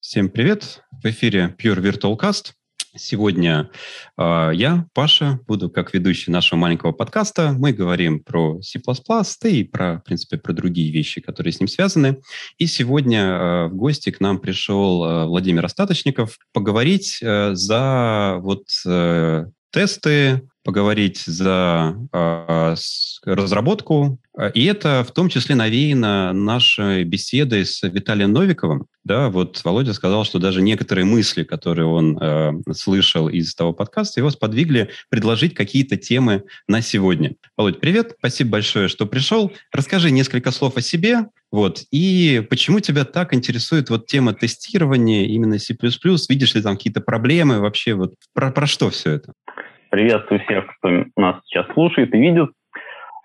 Всем привет! В эфире Pure Virtual Cast. Сегодня э, я, Паша, буду как ведущий нашего маленького подкаста. Мы говорим про C++, да и про, в принципе, про другие вещи, которые с ним связаны. И сегодня э, в гости к нам пришел э, Владимир Остаточников поговорить э, за вот э, тесты, поговорить за э, разработку. И это в том числе навеяно нашей беседой с Виталием Новиковым. Да, вот Володя сказал, что даже некоторые мысли, которые он э, слышал из того подкаста, его сподвигли предложить какие-то темы на сегодня. Володь, привет, спасибо большое, что пришел. Расскажи несколько слов о себе, вот, и почему тебя так интересует вот тема тестирования именно C++? Видишь ли там какие-то проблемы вообще? Вот про, про что все это? Приветствую всех, кто нас сейчас слушает и видит.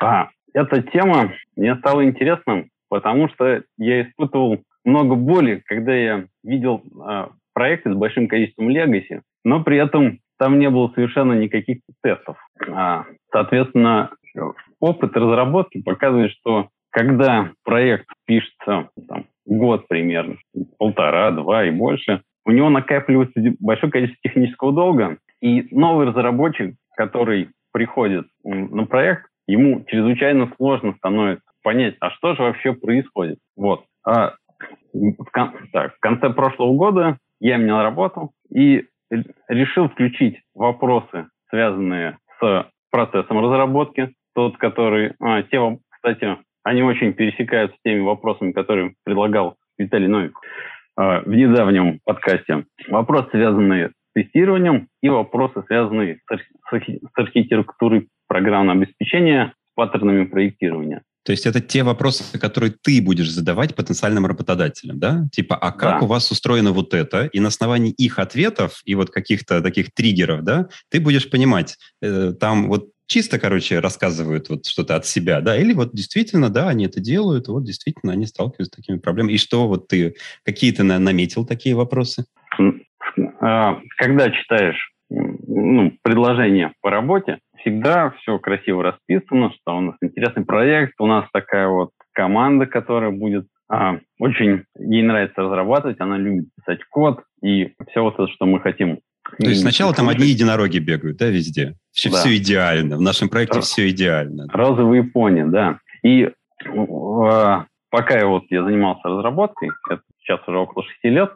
А, эта тема мне стала интересна, потому что я испытывал много боли, когда я видел а, проекты с большим количеством legacy, но при этом там не было совершенно никаких тестов. А, соответственно, опыт разработки показывает, что когда проект пишется там, год примерно, полтора, два и больше, у него накапливается большое количество технического долга, и новый разработчик, который приходит на проект, ему чрезвычайно сложно становится понять, а что же вообще происходит. Вот. А в, кон- так, в конце прошлого года я менял работу и решил включить вопросы, связанные с процессом разработки, тот, который... А, те, кстати, они очень пересекаются с теми вопросами, которые предлагал Виталий Новик а, в недавнем подкасте. Вопросы, связанные тестированием и вопросы, связанные с, архи- с архитектурой программного обеспечения, с паттернами проектирования. То есть это те вопросы, которые ты будешь задавать потенциальным работодателям, да? Типа, а как да. у вас устроено вот это? И на основании их ответов и вот каких-то таких триггеров, да, ты будешь понимать, э, там вот чисто, короче, рассказывают вот что-то от себя, да, или вот действительно, да, они это делают, вот действительно они сталкиваются с такими проблемами. И что вот ты, какие ты наметил такие вопросы? А, когда читаешь ну, предложение по работе, всегда все красиво расписано, что у нас интересный проект, у нас такая вот команда, которая будет а, очень, ей нравится разрабатывать, она любит писать код и все вот это, что мы хотим. То есть сначала там одни единороги бегают, да, везде? Все, да. все идеально, в нашем проекте все идеально. Розовые пони, да. И э, пока я вот я занимался разработкой, это сейчас уже около шести лет,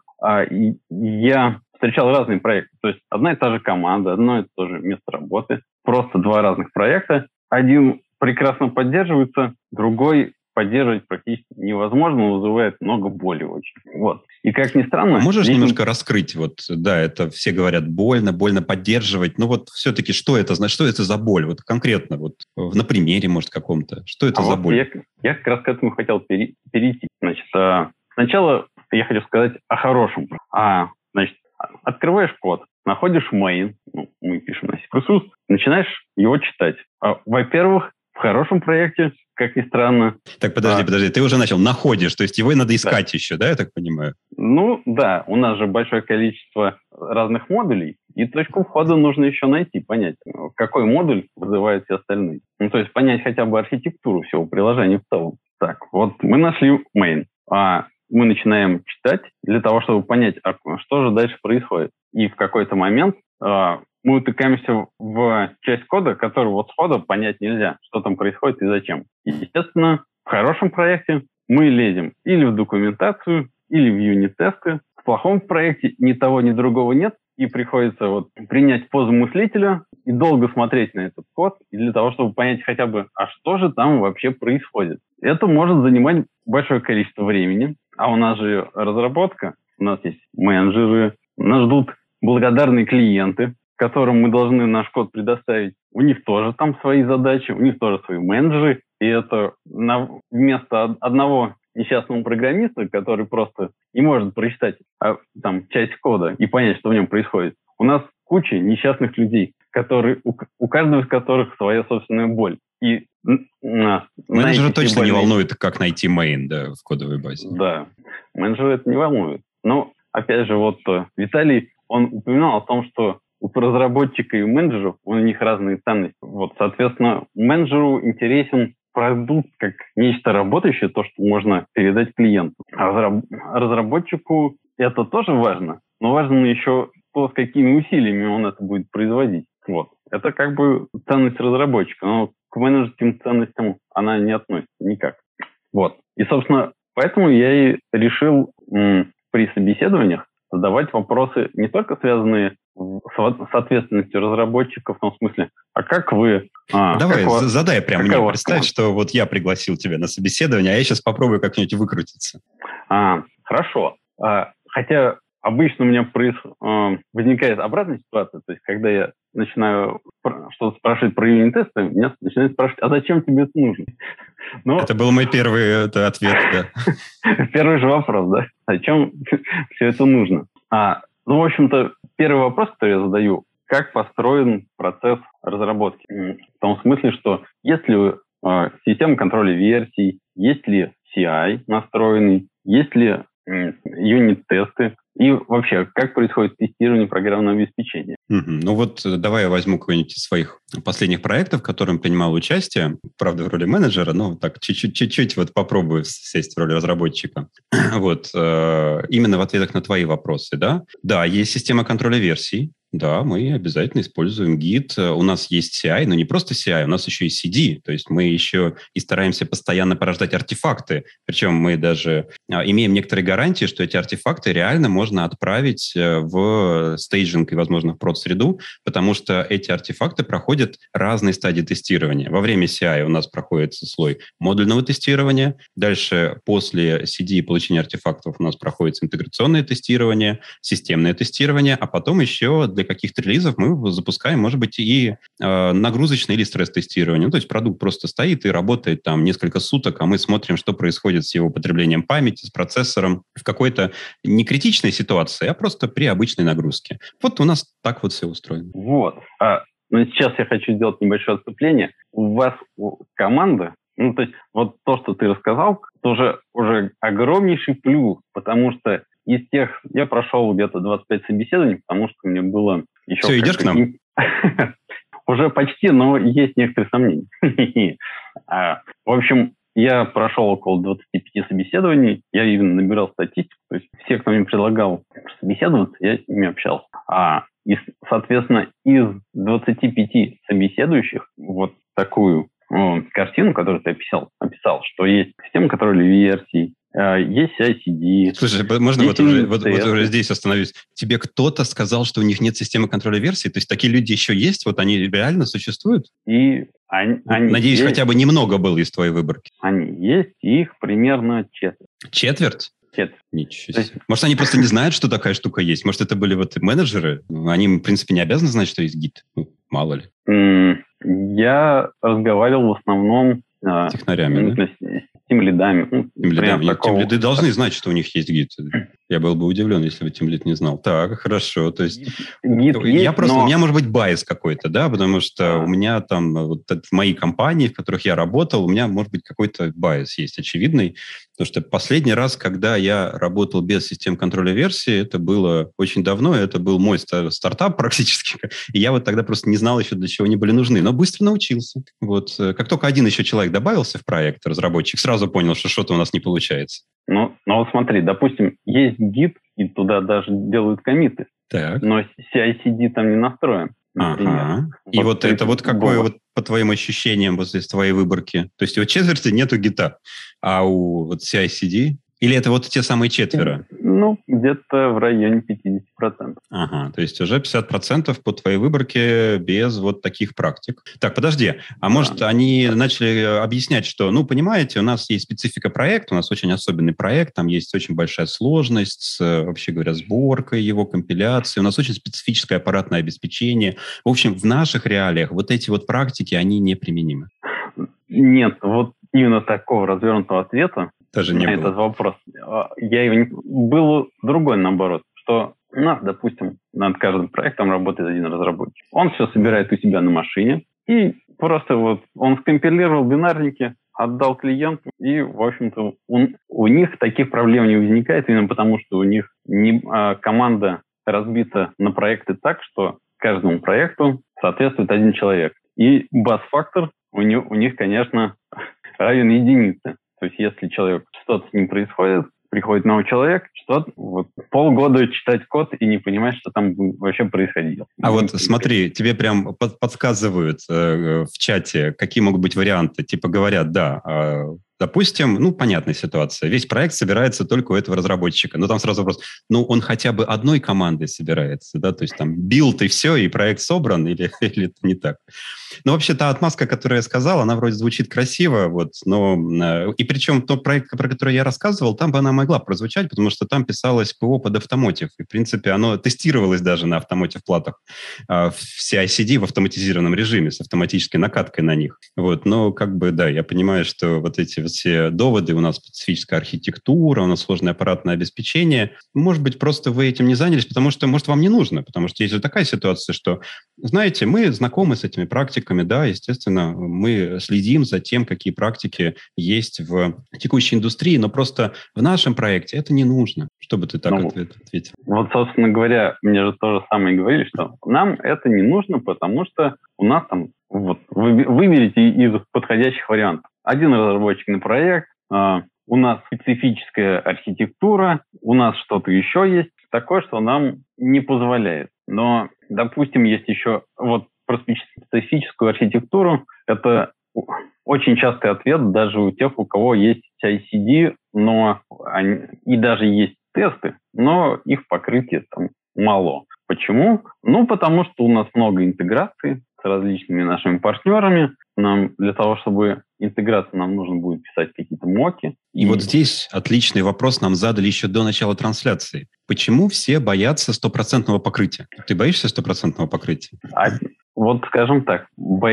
и я встречал разные проекты. То есть одна и та же команда, одно и то же место работы, просто два разных проекта. Один прекрасно поддерживается, другой поддерживать практически невозможно, вызывает много боли очень. Вот. И как ни странно... А можешь здесь... немножко раскрыть? Вот, да, это все говорят больно, больно поддерживать. Но вот все-таки что это, значит, что это за боль? Вот конкретно, вот на примере, может, каком-то. Что это а за вот боль? Я, я как раз к этому хотел перейти. Значит, а, сначала я хочу сказать о хорошем. А, значит, открываешь код, находишь main, ну, мы пишем на C++, начинаешь его читать. А, во-первых, в хорошем проекте, как ни странно. Так, подожди, а, подожди, ты уже начал, находишь, то есть его надо искать да. еще, да, я так понимаю? Ну, да, у нас же большое количество разных модулей, и точку входа нужно еще найти, понять, какой модуль вызывает все остальные. Ну, то есть понять хотя бы архитектуру всего приложения в целом. Так, вот мы нашли main. А мы начинаем читать для того, чтобы понять, а что же дальше происходит. И в какой-то момент э, мы утыкаемся в часть кода, которую вот сходу понять нельзя, что там происходит и зачем. И, естественно, в хорошем проекте мы лезем или в документацию, или в юнит-тесты. В плохом проекте ни того, ни другого нет, и приходится вот принять позу мыслителя и долго смотреть на этот код, и для того, чтобы понять хотя бы, а что же там вообще происходит. Это может занимать большое количество времени, а у нас же разработка, у нас есть менеджеры, нас ждут благодарные клиенты, которым мы должны наш код предоставить. У них тоже там свои задачи, у них тоже свои менеджеры, и это на, вместо одного несчастного программиста, который просто не может прочитать а, там часть кода и понять, что в нем происходит. У нас куча несчастных людей, которые, у, у каждого из которых своя собственная боль. И а, Менеджера точно не волнует, как найти main да, в кодовой базе. Да, менеджера это не волнует. Но, опять же, вот э, Виталий, он упоминал о том, что у разработчика и у менеджеров у них разные ценности. Вот, соответственно, менеджеру интересен продукт как нечто работающее, то, что можно передать клиенту. А разработчику это тоже важно, но важно еще то, с какими усилиями он это будет производить. Вот. Это как бы ценность разработчика, но к менеджерским ценностям она не относится никак. Вот. И, собственно, поэтому я и решил м, при собеседованиях задавать вопросы не только связанные с ответственностью разработчиков, в том смысле, а как вы... А, Давай, как задай прямо мне. Представь, что вот я пригласил тебя на собеседование, а я сейчас попробую как-нибудь выкрутиться. А, хорошо. А, хотя обычно у меня проис... А, возникает обратная ситуация, то есть когда я начинаю что-то спрашивать про юнит-тесты, меня начинают спрашивать, а зачем тебе это нужно? Но... Это был мой первый это, ответ, да. Первый же вопрос, да? Зачем все это нужно? А, ну, в общем-то, первый вопрос, который я задаю, как построен процесс разработки? В том смысле, что есть ли э, система контроля версий, есть ли CI настроенный, есть ли юнит-тесты, и вообще, как происходит тестирование программного обеспечения? Угу. Ну вот э, давай я возьму какой-нибудь из своих последних проектов, в котором принимал участие, правда, в роли менеджера, но так чуть-чуть вот попробую сесть в роли разработчика. вот, э, именно в ответах на твои вопросы, да? Да, есть система контроля версий, да, мы обязательно используем гид. У нас есть CI, но не просто CI, у нас еще и CD. То есть мы еще и стараемся постоянно порождать артефакты. Причем мы даже а, имеем некоторые гарантии, что эти артефакты реально можно отправить э, в стейджинг и, возможно, в прод-среду, потому что эти артефакты проходят разные стадии тестирования. Во время CI у нас проходит слой модульного тестирования. Дальше после CD и получения артефактов у нас проходит интеграционное тестирование, системное тестирование, а потом еще для каких-то релизов мы запускаем, может быть, и э, нагрузочное или стресс-тестирование. Ну, то есть продукт просто стоит и работает там несколько суток, а мы смотрим, что происходит с его потреблением памяти, с процессором в какой-то не критичной ситуации, а просто при обычной нагрузке. Вот у нас так вот все устроено. Вот. А, но сейчас я хочу сделать небольшое отступление. У вас команда ну, то есть вот то, что ты рассказал, тоже уже огромнейший плюс, потому что из тех, я прошел где-то 25 собеседований, потому что мне было еще... Все, идешь к нам? Уже почти, но есть некоторые сомнения. А, в общем, я прошел около 25 собеседований, я именно набирал статистику, то есть все, кто мне предлагал собеседоваться, я с ними общался. А, и, соответственно, из 25 собеседующих вот такую картину, которую ты описал, описал, что есть система версий, э, есть ICD. Слушай, можно вот уже, вот, вот уже здесь остановюсь? Тебе кто-то сказал, что у них нет системы контроля версий? То есть такие люди еще есть? Вот они реально существуют? И они, они Надеюсь, есть. хотя бы немного было из твоей выборки. Они есть, их примерно четверть. Четверть? Четверть. Ничего себе. Есть... Может, они просто не знают, что такая штука есть? Может, это были вот менеджеры? Они, в принципе, не обязаны знать, что есть гид. Ну, мало ли. Я разговаривал в основном а, Технарями, да? Тем лидами. Ну, тем лидами. Такого... Тем лиды должны знать, что у них есть Git. Я был бы удивлен, если бы тимлид не знал. Так, хорошо. То есть Git я есть, просто, но... у меня может быть bias какой-то, да, потому что у меня там вот в моей компании, в которых я работал, у меня может быть какой-то bias есть очевидный, потому что последний раз, когда я работал без систем контроля версии, это было очень давно, это был мой стартап практически, и я вот тогда просто не знал еще, для чего они были нужны, но быстро научился. Вот э, как только один еще человек добавился в проект, разработчик, сразу понял, что что-то у нас не получается. Ну, ну вот смотри, допустим, есть гид, и туда даже делают комиты. Так. Но CI-CD там не настроен. Например. Ага. Вот и вот это вот какое вот по твоим ощущениям вот из твоей выборки? То есть у четверти нету гита, а у вот CI-CD или это вот те самые четверо? Ну, где-то в районе 50%. Ага, то есть уже 50% по твоей выборке без вот таких практик. Так, подожди, а да. может они начали объяснять, что, ну, понимаете, у нас есть специфика проекта, у нас очень особенный проект, там есть очень большая сложность с, вообще говоря, сборкой его, компиляцией, у нас очень специфическое аппаратное обеспечение. В общем, в наших реалиях вот эти вот практики, они неприменимы. Нет, вот именно такого развернутого ответа даже не на было. этот вопрос. А, я его не... Был другой, наоборот, что у нас, допустим, над каждым проектом работает один разработчик. Он все собирает у себя на машине, и просто вот он скомпилировал бинарники, отдал клиенту, и, в общем-то, он, у них таких проблем не возникает, именно потому что у них не, а, команда разбита на проекты так, что каждому проекту соответствует один человек. И бас-фактор у, них, у них, конечно, равен единице. То есть если человек что-то с ним происходит, приходит новый человек, что вот полгода читать код и не понимать, что там вообще происходило. А вот смотри, тебе прям подсказывают э, в чате, какие могут быть варианты. Типа говорят, да, э, Допустим, ну, понятная ситуация. Весь проект собирается только у этого разработчика. Но там сразу вопрос, ну, он хотя бы одной командой собирается, да, то есть там build и все, и проект собран, или, или это не так? Ну, вообще, та отмазка, которую я сказал, она вроде звучит красиво, вот, но... Э, и причем тот проект, про который я рассказывал, там бы она могла прозвучать, потому что там писалось ПО под automotive, и, в принципе, оно тестировалось даже на automotive платах в CI/CD в автоматизированном режиме с автоматической накаткой на них. Вот, но как бы, да, я понимаю, что вот эти все доводы, у нас специфическая архитектура, у нас сложное аппаратное обеспечение. Может быть, просто вы этим не занялись, потому что, может, вам не нужно, потому что есть же такая ситуация, что, знаете, мы знакомы с этими практиками, да, естественно, мы следим за тем, какие практики есть в текущей индустрии, но просто в нашем проекте это не нужно. Чтобы ты так ну, ответил? Вот, собственно говоря, мне же то же самое говорили, что нам это не нужно, потому что у нас там вот, вы, выберите из подходящих вариантов один разработчик на проект, а, у нас специфическая архитектура, у нас что-то еще есть такое, что нам не позволяет. Но, допустим, есть еще вот специфическую архитектуру, это очень частый ответ даже у тех, у кого есть CI-CD, но они, и даже есть тесты, но их покрытие там мало. Почему? Ну, потому что у нас много интеграции с различными нашими партнерами. Нам для того, чтобы интеграцию, нам нужно будет писать какие-то моки. И, и вот здесь отличный вопрос нам задали еще до начала трансляции. Почему все боятся стопроцентного покрытия? Ты боишься стопроцентного покрытия? А, вот скажем так, бо...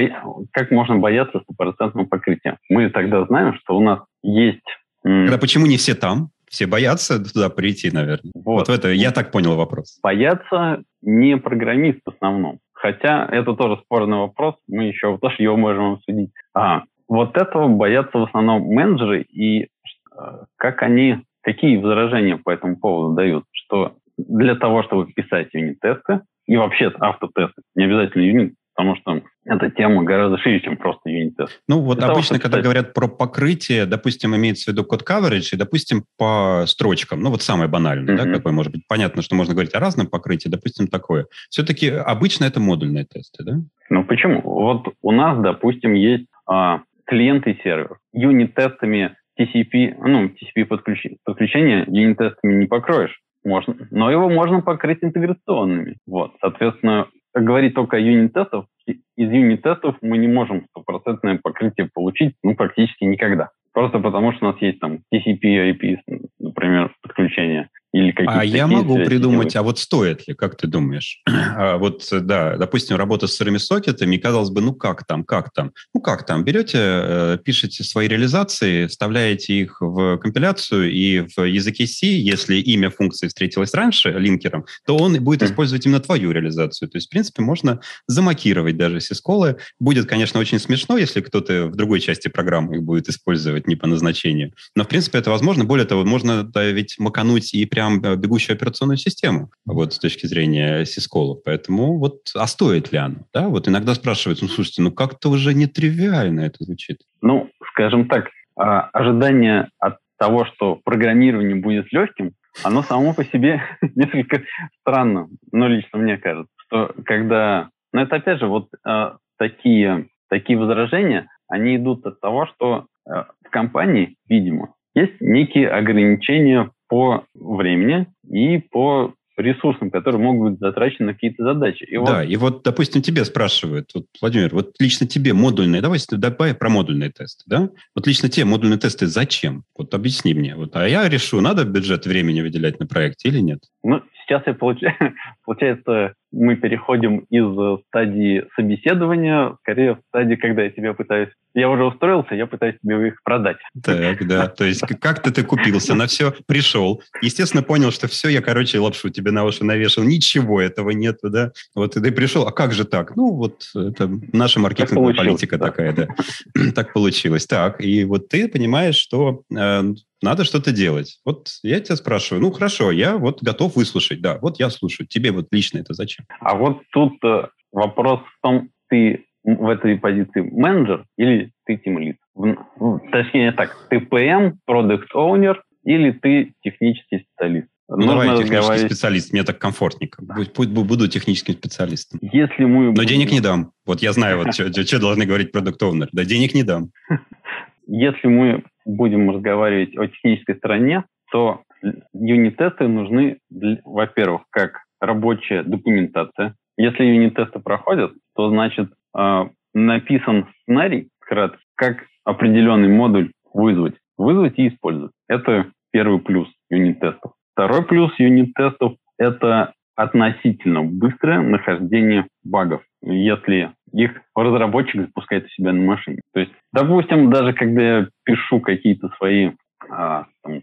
как можно бояться стопроцентного покрытия? Мы тогда знаем, что у нас есть... Тогда почему не все там? Все боятся туда прийти, наверное. Вот, вот это я так понял вопрос. Боятся не программист в основном. Хотя это тоже спорный вопрос, мы еще тоже его можем обсудить. А, вот этого боятся в основном менеджеры, и э, как они, какие возражения по этому поводу дают, что для того, чтобы писать юнит-тесты, и вообще автотесты, не обязательно юнит, потому что эта тема гораздо шире, чем просто юнит-тест. Ну, вот Для обычно, того, когда писать... говорят про покрытие, допустим, имеется в виду код coverage, и, допустим, по строчкам, ну, вот самое банальное, mm-hmm. да, какое может быть. Понятно, что можно говорить о разном покрытии, допустим, такое. Все-таки обычно это модульные тесты, да? Ну, почему? Вот у нас, допустим, есть а, клиент и сервер. Юнит-тестами TCP, ну, TCP подключение, подключение юнит-тестами не покроешь. Можно, но его можно покрыть интеграционными. Вот, соответственно, говорить только о юнит-тестах, из юнит-тестов мы не можем стопроцентное покрытие получить, ну, практически никогда. Просто потому, что у нас есть там TCP, IP, например, подключение. Или а я могу придумать, а вот стоит ли, как ты думаешь? а вот, да, допустим, работа с сырыми сокетами, казалось бы, ну как там, как там? Ну как там? Берете, э, пишете свои реализации, вставляете их в компиляцию, и в языке C, если имя функции встретилось раньше линкером, то он будет использовать именно твою реализацию. То есть, в принципе, можно замакировать даже сисколы. Будет, конечно, очень смешно, если кто-то в другой части программы их будет использовать не по назначению. Но, в принципе, это возможно. Более того, можно да, ведь макануть и прям э, бегущую операционную систему, вот с точки зрения сисколов. Поэтому вот, а стоит ли оно? Да? Вот иногда спрашивают, ну, слушайте, ну как-то уже нетривиально это звучит. Ну, скажем так, а, ожидание от того, что программирование будет легким, оно само по себе несколько странно, но лично мне кажется, что когда... Но это опять же вот э, такие, такие возражения, они идут от того, что в компании, видимо, есть некие ограничения по времени и по ресурсам, которые могут быть затрачены на какие-то задачи. И да, вот... и вот, допустим, тебе спрашивают, вот, Владимир, вот лично тебе модульные, давай давай про модульные тесты, да? Вот лично тебе модульные тесты зачем? Вот объясни мне. Вот, а я решу, надо бюджет времени выделять на проекте или нет? Ну, сейчас я получаю, получается, мы переходим из стадии собеседования, скорее в стадии, когда я тебя пытаюсь... Я уже устроился, я пытаюсь тебе их продать. Так, да. То есть как-то ты купился на все, пришел. Естественно, понял, что все, я, короче, лапшу тебе на уши навешал. Ничего этого нету, да? Вот и ты пришел, а как же так? Ну, вот это наша маркетинговая политика да. такая, да. так получилось. Так, и вот ты понимаешь, что э, надо что-то делать. Вот я тебя спрашиваю, ну хорошо, я вот готов выслушать, да, вот я слушаю. Тебе вот лично это зачем? А вот тут э, вопрос в том, ты в этой позиции менеджер или ты тимлид? Ну, точнее так, ты PM, продукт оунер или ты технический специалист. Ну, Нужно давай технический специалист, мне так комфортненько. Да. Пусть буду техническим специалистом. Если мы... Но денег не дам. Вот я знаю, вот что должны говорить продукт оунер Да денег не дам. Если мы будем разговаривать о технической стороне, то юнит-тесты нужны, во-первых, как рабочая документация. Если юнит-тесты проходят, то значит э, написан сценарий, как определенный модуль вызвать, вызвать и использовать. Это первый плюс юнит-тестов. Второй плюс юнит-тестов – это относительно быстрое нахождение багов, если их разработчик запускает у себя на машине. То есть, допустим, даже когда я пишу какие-то свои а, там,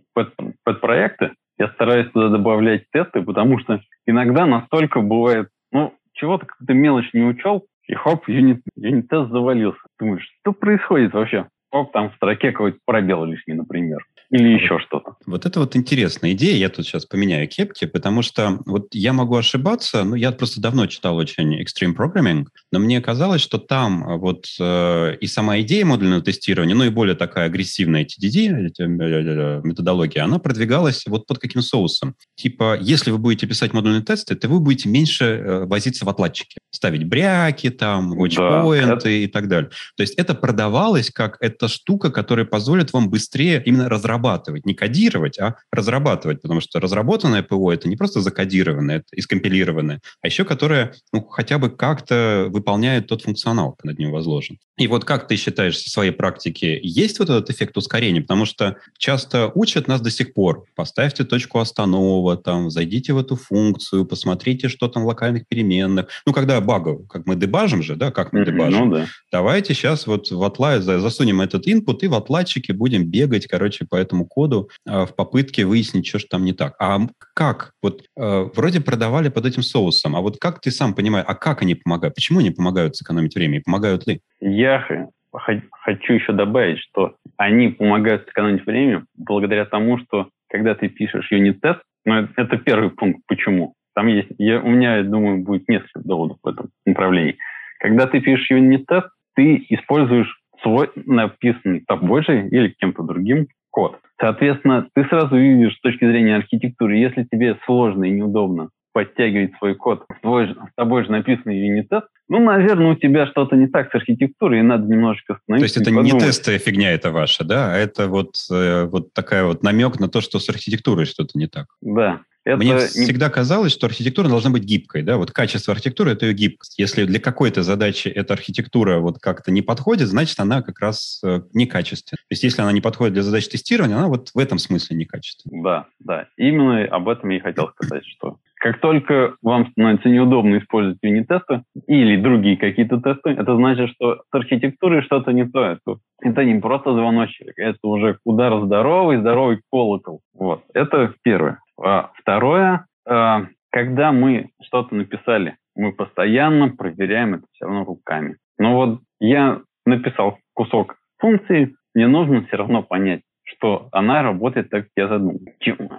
подпроекты, я стараюсь туда добавлять тесты, потому что иногда настолько бывает, ну, чего-то какую-то мелочь не учел, и хоп, юнит, юнит-тест завалился. Думаешь, что происходит вообще? Оп, там в строке какой-то пробел лишний, например. Или еще что-то. Вот это вот интересная идея. Я тут сейчас поменяю кепки, потому что вот я могу ошибаться. Ну, я просто давно читал очень Extreme Programming, но мне казалось, что там э, вот э, и сама идея модульного тестирования, ну и более такая агрессивная TDD, э, методология, она продвигалась вот под каким соусом. Типа, если вы будете писать модульные тесты, то вы будете меньше э, возиться в отладчике. Ставить бряки там, watchpoint да, это... и так далее. То есть это продавалось как эта штука, которая позволит вам быстрее именно разрабатывать разрабатывать, не кодировать, а разрабатывать, потому что разработанное ПО это не просто закодированное, это и скомпилированное, а еще которое ну, хотя бы как-то выполняет тот функционал, над ним возложен. И вот как ты считаешь в своей практике, есть вот этот эффект ускорения? Потому что часто учат нас до сих пор, поставьте точку останова, там, зайдите в эту функцию, посмотрите, что там в локальных переменных. Ну, когда багов, как мы дебажим же, да, как мы mm-hmm, дебажим. Ну, да. Давайте сейчас вот в отла засунем этот input и в отладчике будем бегать, короче, по этому коду э, в попытке выяснить, что же там не так. А как? Вот э, вроде продавали под этим соусом, а вот как ты сам понимаешь, а как они помогают? Почему они помогают сэкономить время и помогают ли? Я хочу еще добавить, что они помогают сэкономить время благодаря тому, что когда ты пишешь юнит-тест, ну, это первый пункт, почему. Там есть, я, у меня, я думаю, будет несколько доводов в этом направлении. Когда ты пишешь юнит-тест, ты используешь свой написанный тобой же или кем-то другим код. Соответственно, ты сразу видишь с точки зрения архитектуры, если тебе сложно и неудобно подтягивать свой код в твой, с тобой же написанный юнит-тест, ну, наверное, у тебя что-то не так с архитектурой, и надо немножечко остановиться. То есть это не тестовая фигня это ваша, да? А это вот, э, вот такая вот намек на то, что с архитектурой что-то не так. Да. Это Мне не... всегда казалось, что архитектура должна быть гибкой, да, вот качество архитектуры – это ее гибкость. Если для какой-то задачи эта архитектура вот как-то не подходит, значит, она как раз э, некачественна. То есть если она не подходит для задач тестирования, она вот в этом смысле некачественна. Да, да. Именно об этом я и хотел сказать, что как только вам становится неудобно использовать юнит-тесты или другие какие-то тесты, это значит, что с архитектурой что-то не то. Это, не просто звоночек, это уже удар здоровый, здоровый колокол. Вот. Это первое. А второе, а, когда мы что-то написали, мы постоянно проверяем это все равно руками. Но вот я написал кусок функции, мне нужно все равно понять, что она работает так, как я задумал.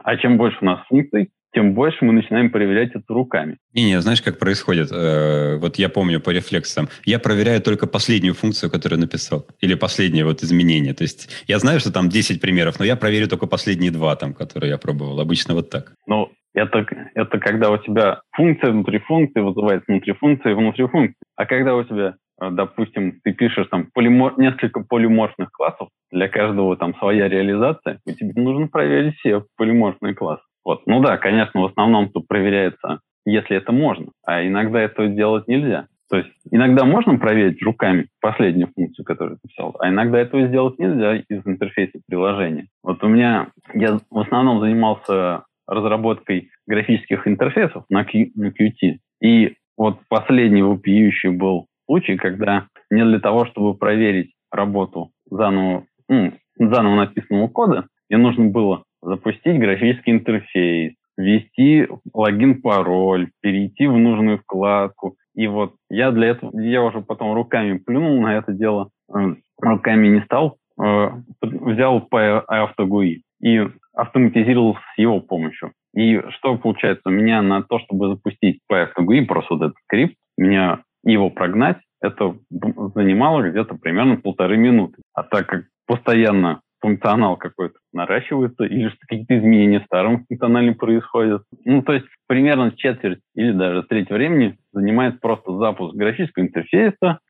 а чем больше у нас функций, тем больше мы начинаем проверять это руками. Не, не, знаешь, как происходит? Э, вот я помню по рефлексам. Я проверяю только последнюю функцию, которую написал. Или последнее вот изменение. То есть я знаю, что там 10 примеров, но я проверю только последние два, там, которые я пробовал. Обычно вот так. Ну, это, это когда у тебя функция внутри функции вызывает внутри функции внутри функции. А когда у тебя, э, допустим, ты пишешь там полимор, несколько полиморфных классов, для каждого там своя реализация, и тебе нужно проверить все полиморфные классы. Вот. Ну да, конечно, в основном тут проверяется, если это можно, а иногда это делать нельзя. То есть иногда можно проверить руками последнюю функцию, которую ты писал, а иногда этого сделать нельзя из интерфейса приложения. Вот у меня, я в основном занимался разработкой графических интерфейсов на, Q, на Qt. И вот последний вопиющий был случай, когда мне для того, чтобы проверить работу заново, ну, заново написанного кода, мне нужно было запустить графический интерфейс, ввести логин-пароль, перейти в нужную вкладку. И вот я для этого, я уже потом руками плюнул на это дело, э, руками не стал, э, взял по автогуи и автоматизировал с его помощью. И что получается? У меня на то, чтобы запустить по автогуи, просто вот этот скрипт, меня его прогнать, это занимало где-то примерно полторы минуты. А так как постоянно функционал какой-то наращивается, или что какие-то изменения в старом функционале происходят. Ну, то есть примерно четверть или даже треть времени занимает просто запуск графического интерфейса,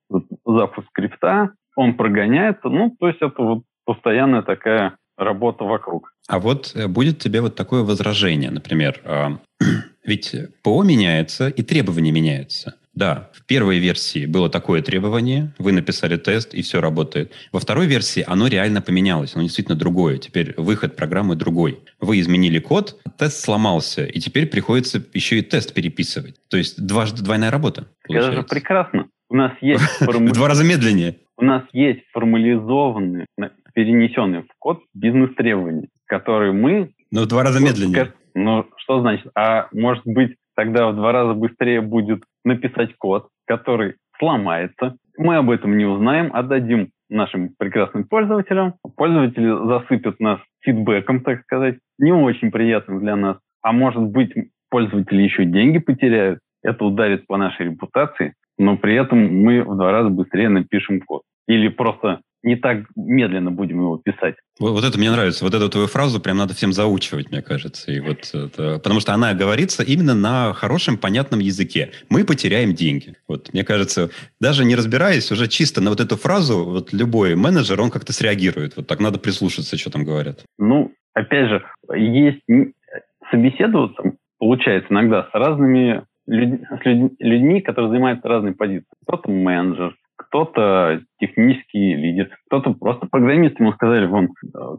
запуск скрипта, он прогоняется, ну, то есть это вот постоянная такая работа вокруг. А вот э, будет тебе вот такое возражение, например, а, ведь ПО меняется и требования меняются. Да, в первой версии было такое требование, вы написали тест, и все работает. Во второй версии оно реально поменялось, оно действительно другое. Теперь выход программы другой. Вы изменили код, тест сломался, и теперь приходится еще и тест переписывать. То есть дважды двойная работа. Получается. Это же прекрасно. У нас есть... В два раза медленнее. У нас есть формализованные, перенесенные в код бизнес-требования, которые мы... Ну, в два раза медленнее. Ну, что значит? А может быть, тогда в два раза быстрее будет написать код, который сломается. Мы об этом не узнаем, отдадим нашим прекрасным пользователям. Пользователи засыпят нас фидбэком, так сказать, не очень приятным для нас. А может быть, пользователи еще деньги потеряют. Это ударит по нашей репутации, но при этом мы в два раза быстрее напишем код. Или просто не так медленно будем его писать. Вот, вот это мне нравится. Вот эту твою фразу прям надо всем заучивать, мне кажется. И вот это, потому что она говорится именно на хорошем, понятном языке. Мы потеряем деньги. Вот, мне кажется, даже не разбираясь, уже чисто на вот эту фразу, вот любой менеджер, он как-то среагирует. Вот так надо прислушаться, что там говорят. Ну, опять же, есть собеседоваться, получается, иногда с разными людь, с людьми, которые занимают разные позиции. Кто-то менеджер, кто-то технический лидер, кто-то просто программист. Ему сказали, вон,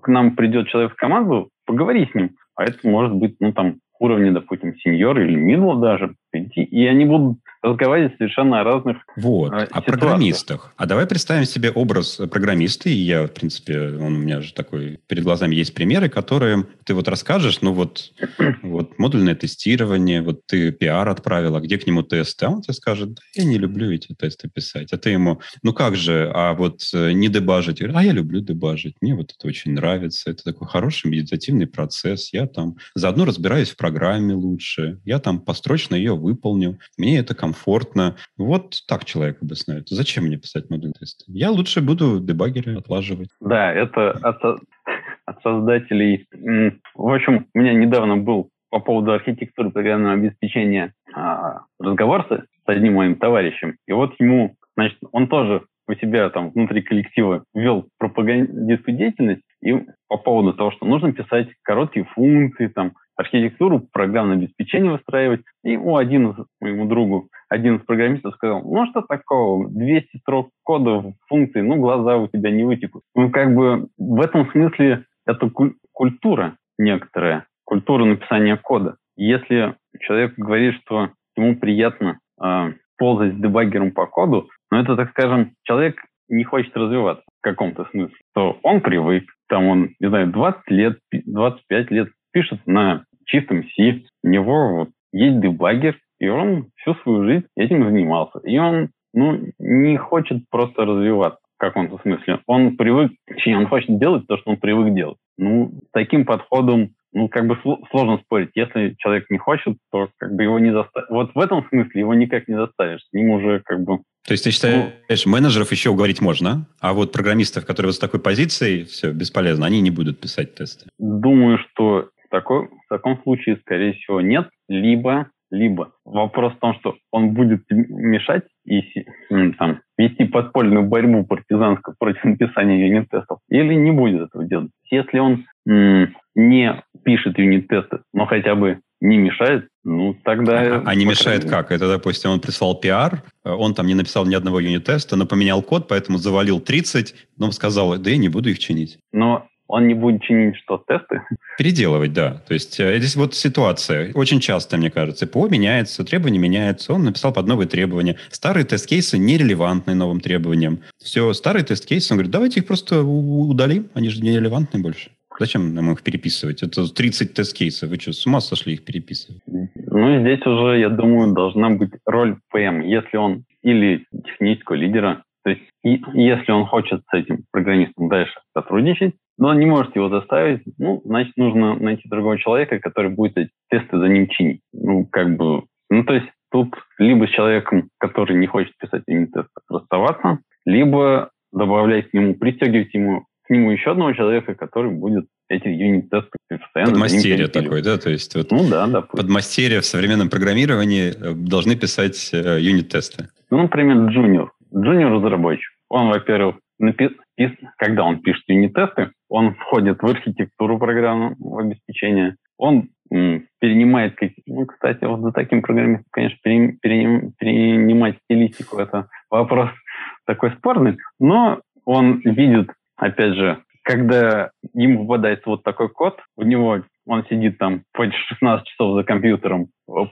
к нам придет человек в команду, поговори с ним. А это может быть, ну, там, уровне, допустим, сеньор или мидл даже, и они будут разговаривать совершенно о разных Вот, э, о программистах. А давай представим себе образ программиста, и я, в принципе, он у меня же такой, перед глазами есть примеры, которые ты вот расскажешь, ну вот, вот модульное тестирование, вот ты пиар отправил, а где к нему тесты? А он тебе скажет, да, я не люблю эти тесты писать. А ты ему, ну как же, а вот э, не дебажить? а я люблю дебажить, мне вот это очень нравится, это такой хороший медитативный процесс, я там заодно разбираюсь в программе лучше, я там построчно ее выполню, мне это комфортно. Вот так человек объясняет. Зачем мне писать модульный тест? Я лучше буду дебаггеры отлаживать. Да, это от, от создателей. В общем, у меня недавно был по поводу архитектуры программного обеспечения а, разговор с одним моим товарищем. И вот ему, значит, он тоже у себя там внутри коллектива вел пропагандистскую деятельность и по поводу того, что нужно писать короткие функции, там, архитектуру программное обеспечение выстраивать. И у один из, моему другу, один из программистов сказал, ну что такого, 200 строк кода в функции, ну глаза у тебя не вытекут. Ну как бы в этом смысле это культура некоторая, культура написания кода. Если человек говорит, что ему приятно э, ползать с дебаггером по коду, но это, так скажем, человек не хочет развиваться в каком-то смысле, то он привык, там он, не знаю, 20 лет, 25 лет пишет на чистом C, у него вот есть дебаггер, и он всю свою жизнь этим занимался. И он ну, не хочет просто развиваться в каком-то смысле. Он привык, точнее, он хочет делать то, что он привык делать. Ну, таким подходом, ну, как бы сложно спорить. Если человек не хочет, то как бы его не заставишь. Вот в этом смысле его никак не заставишь. С ним уже как бы то есть ты считаешь, ну, менеджеров еще уговорить можно, а вот программистов, которые вот с такой позицией, все, бесполезно, они не будут писать тесты? Думаю, что такой, в таком случае, скорее всего, нет. Либо, либо вопрос в том, что он будет мешать и там, вести подпольную борьбу партизанскую против написания юнит-тестов, или не будет этого делать. Если он не пишет юнит-тесты, но хотя бы не мешает, ну, тогда... А, а не мешает как? Это, допустим, он прислал пиар, он там не написал ни одного юнит-теста, но поменял код, поэтому завалил 30, но сказал, да я не буду их чинить. Но он не будет чинить что, тесты? Переделывать, да. То есть э, здесь вот ситуация. Очень часто, мне кажется, ПО меняется, требования меняются, он написал под новые требования. Старые тест-кейсы нерелевантны новым требованиям. Все, старые тест-кейсы, он говорит, давайте их просто удалим, они же нерелевантны больше. Зачем нам их переписывать? Это 30 тест-кейсов. Вы что, с ума сошли их переписывать? Ну, здесь уже, я думаю, должна быть роль ПМ. Если он или технического лидера, то есть и, если он хочет с этим программистом дальше сотрудничать, но не может его заставить, ну, значит, нужно найти другого человека, который будет эти тесты за ним чинить. Ну, как бы, ну, то есть тут либо с человеком, который не хочет писать юнит-тест, расставаться, либо добавлять к нему, пристегивать ему к нему еще одного человека, который будет эти юнит-тесты постоянно... Подмастерье такой, да? То есть вот ну да, да. Подмастерье в современном программировании э, должны писать э, юнит-тесты. Ну, например, джуниор. Джуниор-разработчик. Он, во-первых, напи... когда он пишет юнит-тесты, он входит в архитектуру программного обеспечения, он перенимает, ну, кстати, вот за таким программистом, конечно, переним, перенимать стилистику, это вопрос такой спорный, но он видит, опять же, когда ему попадается вот такой код, у него он сидит там по 16 часов за компьютером,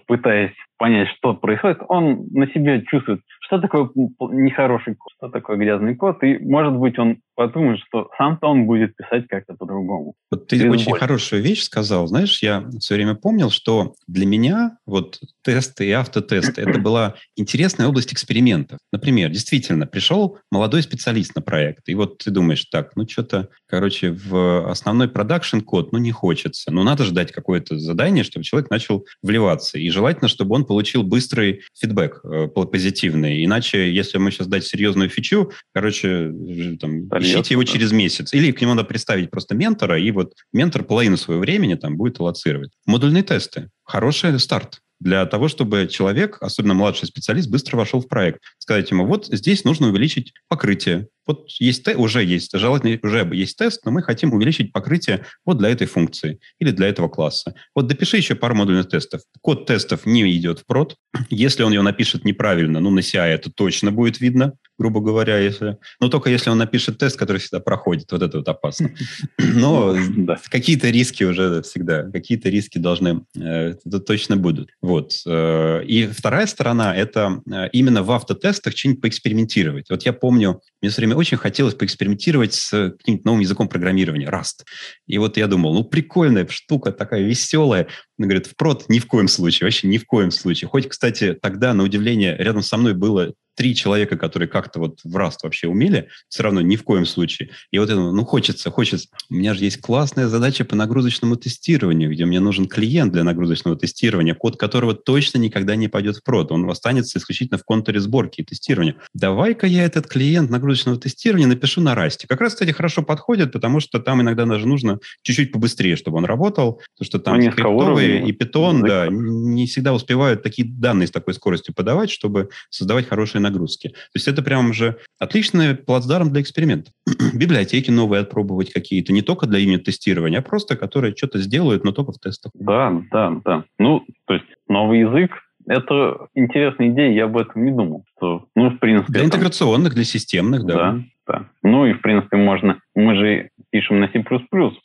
пытаясь понять, что происходит, он на себе чувствует, что такое нехороший код, что такое грязный код, и, может быть, он подумает, что сам-то он будет писать как-то по-другому. Вот ты очень боль. хорошую вещь сказал. Знаешь, я все время помнил, что для меня вот тесты и автотесты это была интересная область экспериментов. Например, действительно, пришел молодой специалист на проект, и вот ты думаешь, так, ну что-то, короче, в основной продакшн код, ну не хочется, ну надо ждать какое-то задание, чтобы человек начал вливаться. И желательно, чтобы он получил быстрый фидбэк э, позитивный. Иначе, если мы сейчас дать серьезную фичу, короче, там, ищите его через месяц. Или к нему надо представить просто ментора, и вот ментор половину своего времени там будет аллоцировать. Модульные тесты. Хороший старт для того, чтобы человек, особенно младший специалист, быстро вошел в проект. Сказать ему, вот здесь нужно увеличить покрытие. Вот есть уже есть, желательно уже есть тест, но мы хотим увеличить покрытие вот для этой функции или для этого класса. Вот допиши еще пару модульных тестов. Код тестов не идет в прод. Если он его напишет неправильно, ну, на CI это точно будет видно, грубо говоря, если... Но только если он напишет тест, который всегда проходит. Вот это вот опасно. Но да. какие-то риски уже всегда, какие-то риски должны, э, это точно будут. Вот. Э, и вторая сторона – это э, именно в автотестах что-нибудь поэкспериментировать. Вот я помню, мне все время очень хотелось поэкспериментировать с каким-то новым языком программирования, Rust. И вот я думал, ну, прикольная штука, такая веселая. Он говорит, в прод ни в коем случае, вообще ни в коем случае. Хоть, кстати, тогда, на удивление, рядом со мной было три человека, которые как-то вот в Rust вообще умели, все равно ни в коем случае. И вот это, ну, хочется, хочется. У меня же есть классная задача по нагрузочному тестированию, где мне нужен клиент для нагрузочного тестирования, код которого точно никогда не пойдет в прод. Он останется исключительно в контуре сборки и тестирования. Давай-ка я этот клиент нагрузочного тестирования напишу на Rust. Как раз, кстати, хорошо подходит, потому что там иногда даже нужно чуть-чуть побыстрее, чтобы он работал, потому что там скриптовые и питон, да, не всегда успевают такие данные с такой скоростью подавать, чтобы создавать хорошие нагрузки. То есть это прям же отличный плацдарм для эксперимента. Библиотеки новые отпробовать какие-то, не только для юнит-тестирования, а просто которые что-то сделают, но только в тестах. Да, да, да. Ну, то есть новый язык, это интересная идея, я об этом не думал. Что, ну, в принципе... Для интеграционных, для системных, да. Да, да. Ну и, в принципе, можно... Мы же пишем на C++,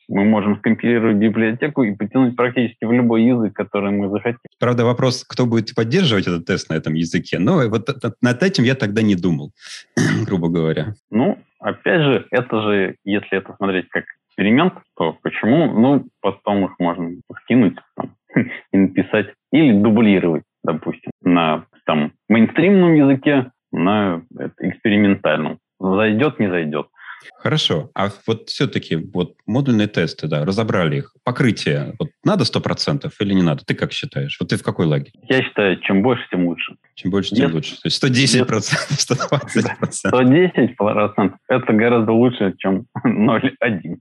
мы можем скомпилировать библиотеку и потянуть практически в любой язык, который мы захотим. Правда, вопрос, кто будет поддерживать этот тест на этом языке. Но вот над этим я тогда не думал, грубо говоря. Ну, опять же, это же, если это смотреть как эксперимент, то почему? Ну, потом их можно скинуть там, и написать или дублировать, допустим, на там мейнстримном языке, на экспериментальном. Зайдет, не зайдет. Хорошо. А вот все-таки вот модульные тесты, да, разобрали их. Покрытие вот надо 100% или не надо? Ты как считаешь? Вот ты в какой лаге? Я считаю, чем больше, тем лучше. Чем больше, тем Если... лучше. То есть 110 процентов, 120 110 процентов – это гораздо лучше, чем 0,1.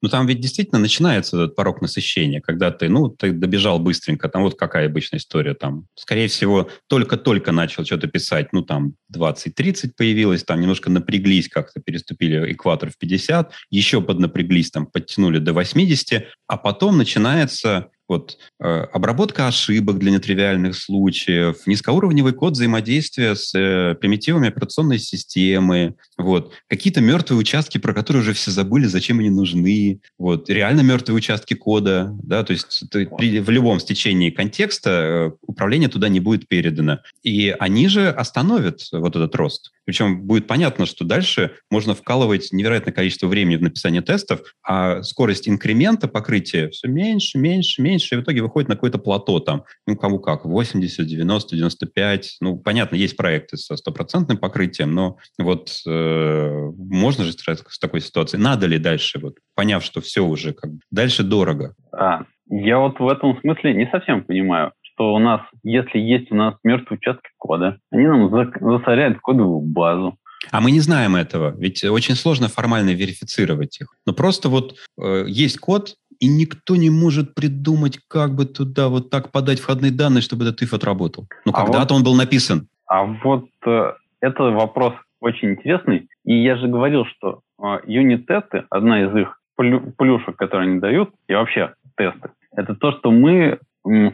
Ну, там ведь действительно начинается этот порог насыщения, когда ты, ну, ты добежал быстренько, там вот какая обычная история, там, скорее всего, только-только начал что-то писать, ну, там, 20-30 появилось, там немножко напряглись, как-то переступили экватор в 50, еще поднапряглись, там, подтянули до 80, а потом начинается вот, э, обработка ошибок для нетривиальных случаев, низкоуровневый код взаимодействия с э, примитивами операционной системы, вот, какие-то мертвые участки, про которые уже все забыли, зачем они нужны, вот, реально мертвые участки кода, да, то есть ты, при, в любом стечении контекста э, управление туда не будет передано. И они же остановят вот этот рост. Причем будет понятно, что дальше можно вкалывать невероятное количество времени в написании тестов, а скорость инкремента покрытия все меньше, меньше, меньше, и в итоге выходит на какое-то плато там, ну, кому как, 80, 90, 95. Ну, понятно, есть проекты со стопроцентным покрытием, но вот э, можно же с такой ситуацией. Надо ли дальше, вот, поняв, что все уже как бы, дальше дорого? А, я вот в этом смысле не совсем понимаю что у нас, если есть у нас мертвые участки кода, они нам засоряют кодовую базу. А мы не знаем этого, ведь очень сложно формально верифицировать их. Но просто вот э, есть код, и никто не может придумать, как бы туда вот так подать входные данные, чтобы этот if отработал. Ну, а когда-то вот, он был написан. А вот э, это вопрос очень интересный. И я же говорил, что э, юнит-тесты, одна из их плюшек, которые они дают, и вообще тесты, это то, что мы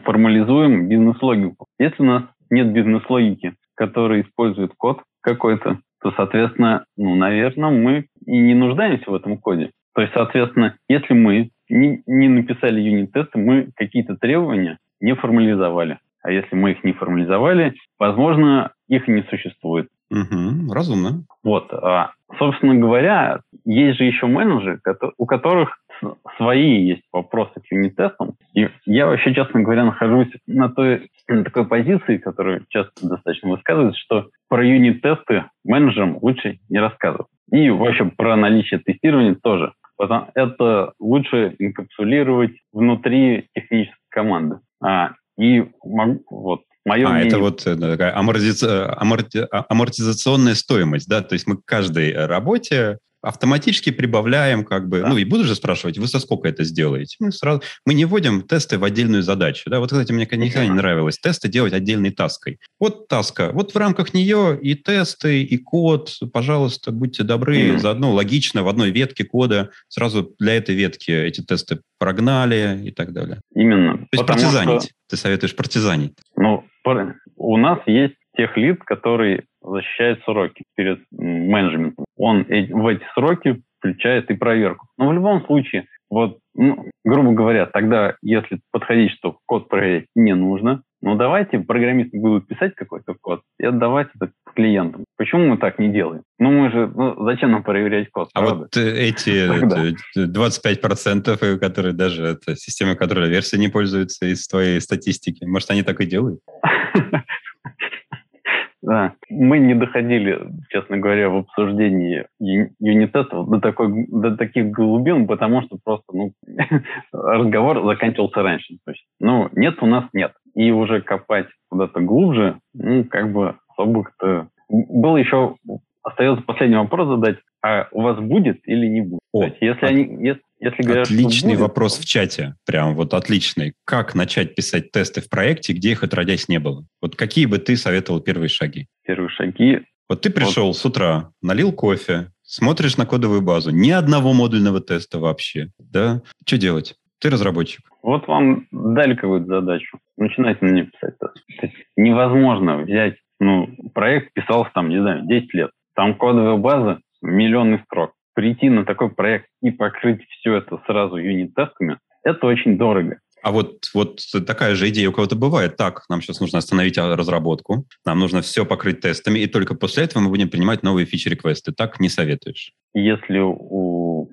формализуем бизнес-логику. Если у нас нет бизнес-логики, которая использует код какой-то, то, соответственно, ну, наверное, мы и не нуждаемся в этом коде. То есть, соответственно, если мы не, не написали юнит-тесты, мы какие-то требования не формализовали. А если мы их не формализовали, возможно, их и не существует. Угу, разумно. Вот. А, собственно говоря, есть же еще менеджеры, у которых свои есть вопросы к юнит-тестам. И я вообще, честно говоря, нахожусь на той на такой позиции, которую часто достаточно высказывают, что про юнит-тесты менеджерам лучше не рассказывать. И вообще про наличие тестирования тоже. Потому это лучше инкапсулировать внутри технической команды. А, и вот Мое а, мнение... это вот э, такая амортиза... аморти... А, амортизационная стоимость, да? То есть мы к каждой работе автоматически прибавляем, как бы, да. ну и буду же спрашивать, вы со сколько это сделаете? Мы сразу, мы не вводим тесты в отдельную задачу, да, вот, кстати, мне никогда не нравилось тесты делать отдельной таской. Вот таска, вот в рамках нее и тесты, и код, пожалуйста, будьте добры, mm-hmm. заодно логично в одной ветке кода сразу для этой ветки эти тесты прогнали и так далее. Именно. То есть партизанить. Что... Ты советуешь партизанить. Ну, у нас есть тех лид, который защищает сроки перед менеджментом. Он в эти сроки включает и проверку. Но в любом случае, вот, ну, грубо говоря, тогда, если подходить, что код проверять не нужно, ну давайте программисты будут писать какой-то код и отдавать это клиентам. Почему мы так не делаем? Ну мы же, ну зачем нам проверять код? А правда? вот э, эти 25%, э, которые даже это система контроля версии не пользуются из твоей статистики, может они так и делают? Да. Мы не доходили, честно говоря, в обсуждении юнит-тестов до, такой, до таких глубин, потому что просто ну, разговор заканчивался раньше. То есть, ну, нет у нас нет. И уже копать куда-то глубже, ну, как бы особо-то... Было еще... Остается последний вопрос задать. А у вас будет или не будет? О, есть, если, они, если, если говорят, отличный будет, вопрос то... в чате. Прям вот отличный. Как начать писать тесты в проекте, где их отродясь не было? Вот какие бы ты советовал первые шаги? Первые шаги... Вот ты пришел вот. с утра, налил кофе, смотришь на кодовую базу, ни одного модульного теста вообще, да? Что делать? Ты разработчик. Вот вам дали какую-то задачу. Начинайте на нее писать тест. Невозможно взять, ну, проект писался там, не знаю, 10 лет. Там кодовая база миллионный строк. Прийти на такой проект и покрыть все это сразу юнит-тестами, это очень дорого. А вот, вот такая же идея у кого-то бывает. Так, нам сейчас нужно остановить разработку, нам нужно все покрыть тестами, и только после этого мы будем принимать новые фичи-реквесты. Так не советуешь? Если у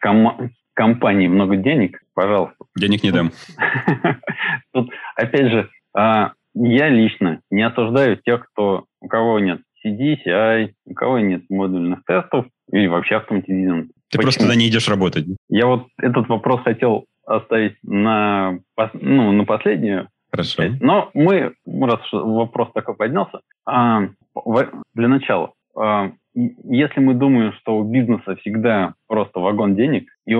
ком- компании много денег, пожалуйста. Денег не дам. Тут, опять же, а, я лично не осуждаю тех, кто, у кого нет CD, CI, у кого нет модульных тестов или вообще автоматизирован. Ты Почему? просто туда не идешь работать. Я вот этот вопрос хотел оставить на, ну, на последнюю. Хорошо. Но мы, раз вопрос такой поднялся, а, для начала, а, если мы думаем, что у бизнеса всегда просто вагон денег, и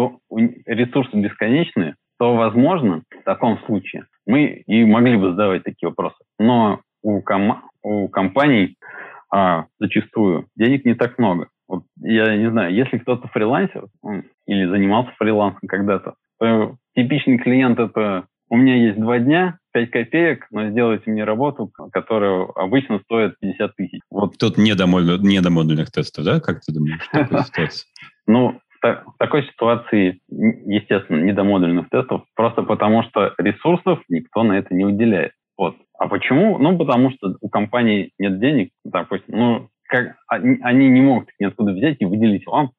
ресурсы бесконечные, то, возможно, в таком случае мы и могли бы задавать такие вопросы. Но у, ком- у компаний а зачастую денег не так много. Вот я не знаю, если кто-то фрилансер или занимался фрилансом когда-то, то типичный клиент это у меня есть два дня, 5 копеек, но сделайте мне работу, которая обычно стоит 50 тысяч. Вот. Тут не до, не до модульных тестов, да? Как ты думаешь, Ну, в такой ситуации, естественно, не до модульных тестов, просто потому что ресурсов никто на это не уделяет. Вот. А почему? Ну, потому что у компании нет денег, допустим, ну, как, они, они не могут их ниоткуда взять и выделить вам.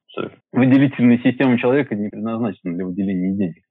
Выделительная система человека не предназначена для выделения денег.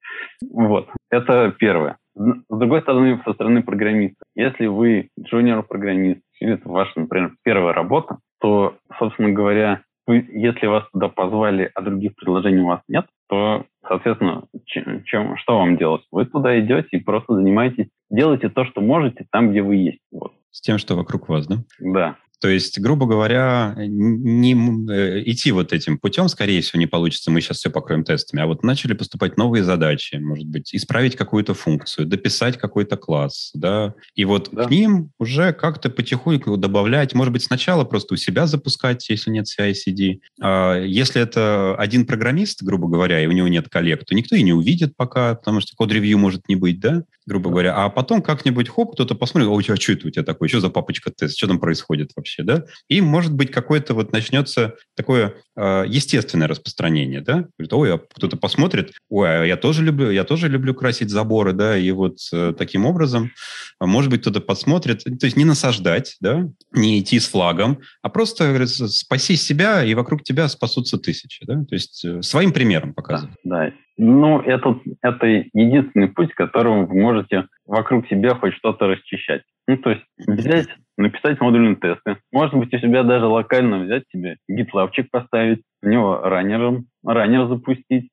Вот, это первое. С другой стороны, со стороны программиста. Если вы джуниор-программист, или это ваша, например, первая работа, то, собственно говоря, вы, если вас туда позвали, а других предложений у вас нет, то, соответственно, чем, чем, что вам делать? Вы туда идете и просто занимаетесь, делаете то, что можете там, где вы есть. Вот. С тем, что вокруг вас, да? Да. То есть, грубо говоря, не э, идти вот этим путем, скорее всего, не получится. Мы сейчас все покроем тестами. А вот начали поступать новые задачи, может быть, исправить какую-то функцию, дописать какой-то класс, да, и вот да. к ним уже как-то потихоньку добавлять, может быть, сначала просто у себя запускать, если нет CI-CD. А если это один программист, грубо говоря, и у него нет коллег, то никто и не увидит пока, потому что код-ревью может не быть, да, грубо говоря. А потом как-нибудь, хоп, кто-то посмотрит, о, а что это у тебя такое, что за папочка тест, что там происходит вообще, да? И, может быть, какое-то вот начнется такое э, естественное распространение, да? Говорит, ой, а кто-то посмотрит, ой, а я тоже люблю, я тоже люблю красить заборы, да, и вот э, таким образом, а может быть, кто-то подсмотрит, то есть не насаждать, да, не идти с флагом, а просто говорит, спаси себя, и вокруг тебя спасутся тысячи, да? То есть э, своим примером показывать. Да, да. Ну, это, это единственный путь, которым вы можете вокруг себя хоть что-то расчищать. Ну, то есть взять, написать модульные тесты. Может быть, у себя даже локально взять себе гитлавчик поставить, в него раннером, раннер запустить,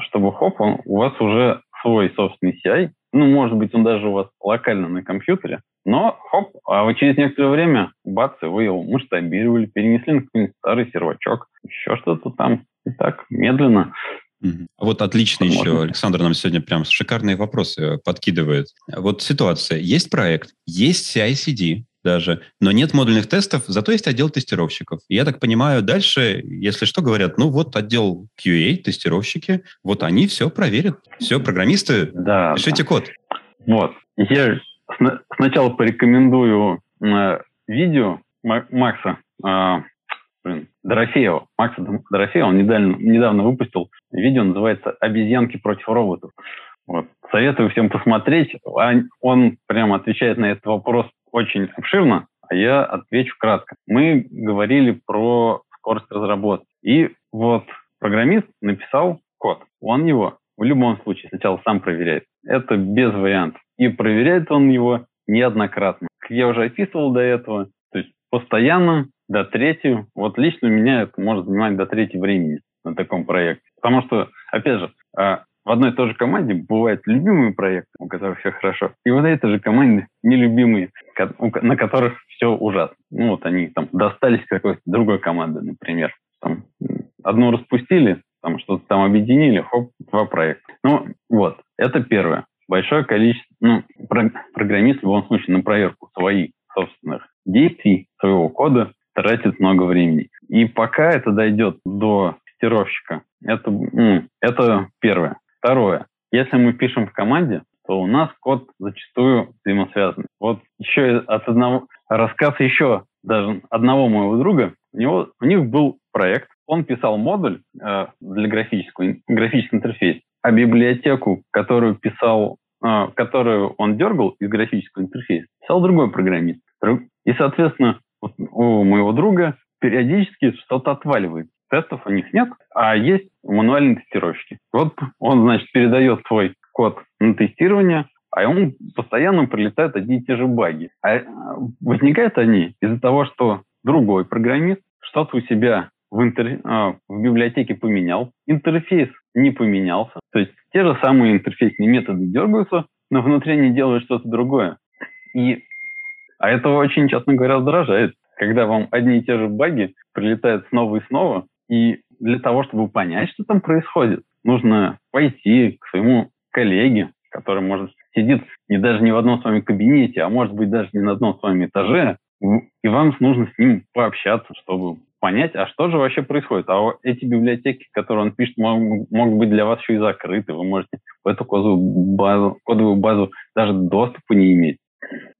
чтобы хоп, он, у вас уже свой собственный CI. Ну, может быть, он даже у вас локально на компьютере, но хоп, а вот через некоторое время, бац, вы его масштабировали, перенесли на какой-нибудь старый сервачок, еще что-то там. И так, медленно. Вот отлично еще. Александр нам сегодня прям шикарные вопросы подкидывает. Вот ситуация. Есть проект, есть CI-CD даже, но нет модульных тестов, зато есть отдел тестировщиков. я так понимаю, дальше, если что, говорят, ну вот отдел QA, тестировщики, вот они все проверят. Все, программисты, да, пишите да. код. Вот. Я сначала порекомендую э, видео Макса э, блин, Дорофеева, Макса Дорофеева, он недавно, недавно выпустил видео, называется «Обезьянки против роботов». Вот. Советую всем посмотреть. Он прямо отвечает на этот вопрос очень обширно, а я отвечу кратко. Мы говорили про скорость разработки. И вот программист написал код. Он его в любом случае сначала сам проверяет. Это без вариантов. И проверяет он его неоднократно. Как я уже описывал до этого, то есть постоянно до третьего. Вот лично у меня это может занимать до третьего времени на таком проекте. Потому что, опять же, а, в одной и той же команде бывают любимые проекты, у которых все хорошо, и вот этой же команде нелюбимые, на которых все ужасно. Ну вот они там достались какой-то другой команды, например. Там, одну распустили, там что-то там объединили, хоп, два проекта. Ну вот, это первое. Большое количество, ну, программист в любом случае на проверку своих собственных действий, своего кода тратит много времени. И пока это дойдет до тестировщика, это, это первое. Второе. Если мы пишем в команде, то у нас код зачастую взаимосвязан. Вот еще от одного рассказ еще даже одного моего друга. У него у них был проект, он писал модуль э, для графического графический интерфейс, а библиотеку, которую писал, э, которую он дергал из графического интерфейса, писал другой программист. И, соответственно, у моего друга периодически что-то отваливает. Тестов у них нет, а есть мануальные тестировщики. Вот он, значит, передает свой код на тестирование, а ему постоянно прилетают одни и те же баги. А э, возникают они из-за того, что другой программист что-то у себя в, интер... А, в библиотеке поменял, интерфейс не поменялся. То есть те же самые интерфейсные методы дергаются, но внутри они делают что-то другое. И а это очень, честно говоря, раздражает, когда вам одни и те же баги прилетают снова и снова, и для того, чтобы понять, что там происходит, нужно пойти к своему коллеге, который, может, сидит не даже не в одном с вами кабинете, а может быть даже не на одном с вами этаже, и вам нужно с ним пообщаться, чтобы понять, а что же вообще происходит. А эти библиотеки, которые он пишет, могут, быть для вас еще и закрыты. Вы можете в эту кодовую базу, кодовую базу даже доступа не иметь.